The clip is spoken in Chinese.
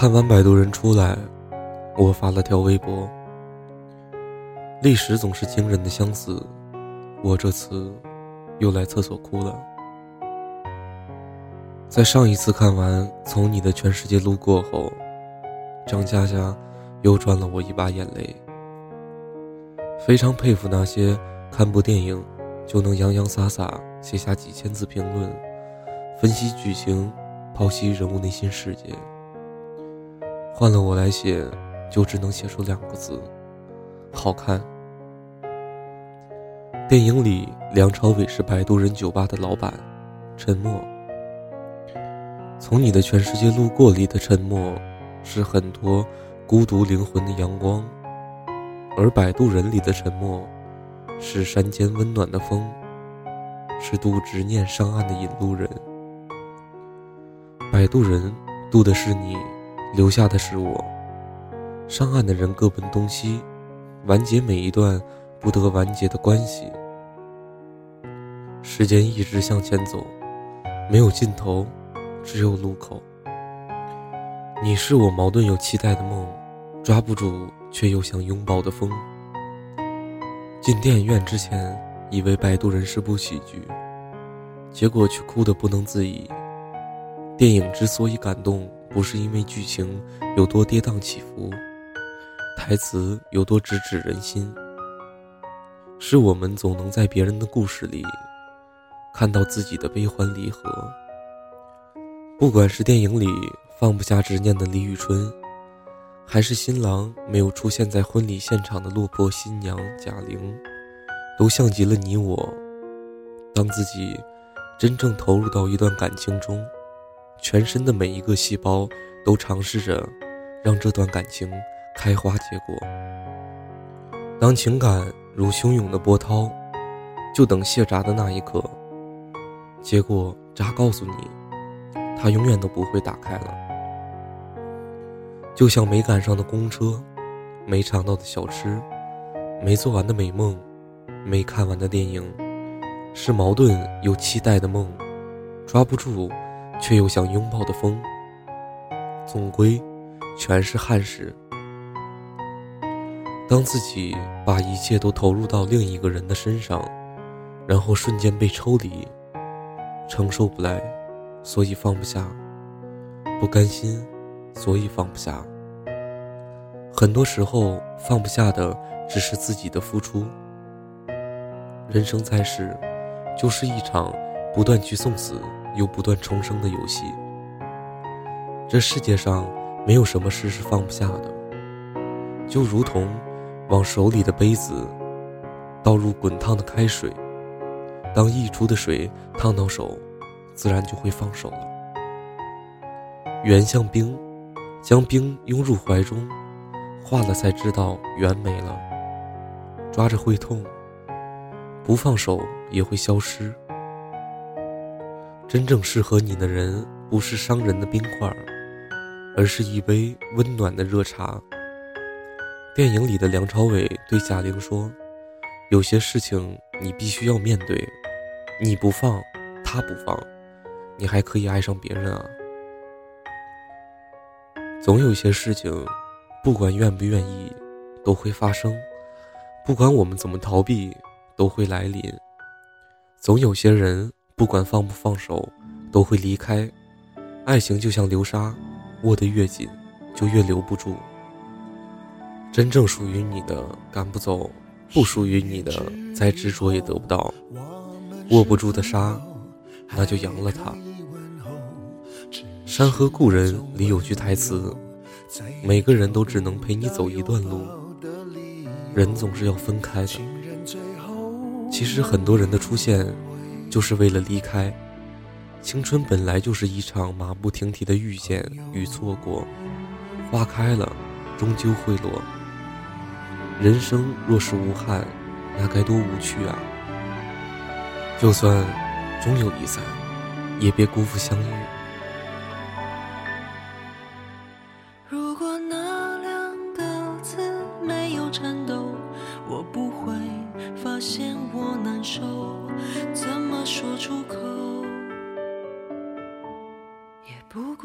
看完《摆渡人》出来，我发了条微博。历史总是惊人的相似，我这次又来厕所哭了。在上一次看完《从你的全世界路过》后，张嘉佳又赚了我一把眼泪。非常佩服那些看部电影就能洋洋洒洒写下几千字评论，分析剧情，剖析人物内心世界。换了我来写，就只能写出两个字：好看。电影里，梁朝伟是摆渡人酒吧的老板，沉默。从你的全世界路过里的沉默，是很多孤独灵魂的阳光；而摆渡人里的沉默，是山间温暖的风，是渡执念上岸的引路人。摆渡人渡的是你。留下的是我，上岸的人各奔东西，完结每一段不得完结的关系。时间一直向前走，没有尽头，只有路口。你是我矛盾又期待的梦，抓不住却又想拥抱的风。进电影院之前，以为《摆渡人》是部喜剧，结果却哭得不能自已。电影之所以感动。不是因为剧情有多跌宕起伏，台词有多直指人心，是我们总能在别人的故事里看到自己的悲欢离合。不管是电影里放不下执念的李宇春，还是新郎没有出现在婚礼现场的落魄新娘贾玲，都像极了你我。当自己真正投入到一段感情中。全身的每一个细胞都尝试着让这段感情开花结果。当情感如汹涌的波涛，就等卸闸的那一刻。结果闸告诉你，它永远都不会打开了。就像没赶上的公车，没尝到的小吃，没做完的美梦，没看完的电影，是矛盾又期待的梦，抓不住。却又想拥抱的风，总归全是憾事。当自己把一切都投入到另一个人的身上，然后瞬间被抽离，承受不来，所以放不下；不甘心，所以放不下。很多时候，放不下的只是自己的付出。人生在世，就是一场不断去送死。又不断重生的游戏。这世界上没有什么事是放不下的，就如同往手里的杯子倒入滚烫的开水，当溢出的水烫到手，自然就会放手了。圆像冰，将冰拥入怀中，化了才知道圆没了。抓着会痛，不放手也会消失。真正适合你的人，不是伤人的冰块，而是一杯温暖的热茶。电影里的梁朝伟对贾玲说：“有些事情你必须要面对，你不放，他不放，你还可以爱上别人啊。”总有些事情，不管愿不愿意，都会发生；不管我们怎么逃避，都会来临。总有些人。不管放不放手，都会离开。爱情就像流沙，握得越紧，就越留不住。真正属于你的赶不走，不属于你的再执着也得不到。握不住的沙，那就扬了它。《山河故人》里有句台词：“每个人都只能陪你走一段路，人总是要分开的。”其实很多人的出现。就是为了离开。青春本来就是一场马不停蹄的遇见与错过，花开了，终究会落。人生若是无憾，那该多无趣啊！就算终有一散，也别辜负相遇。如果那两个字没有颤抖，我不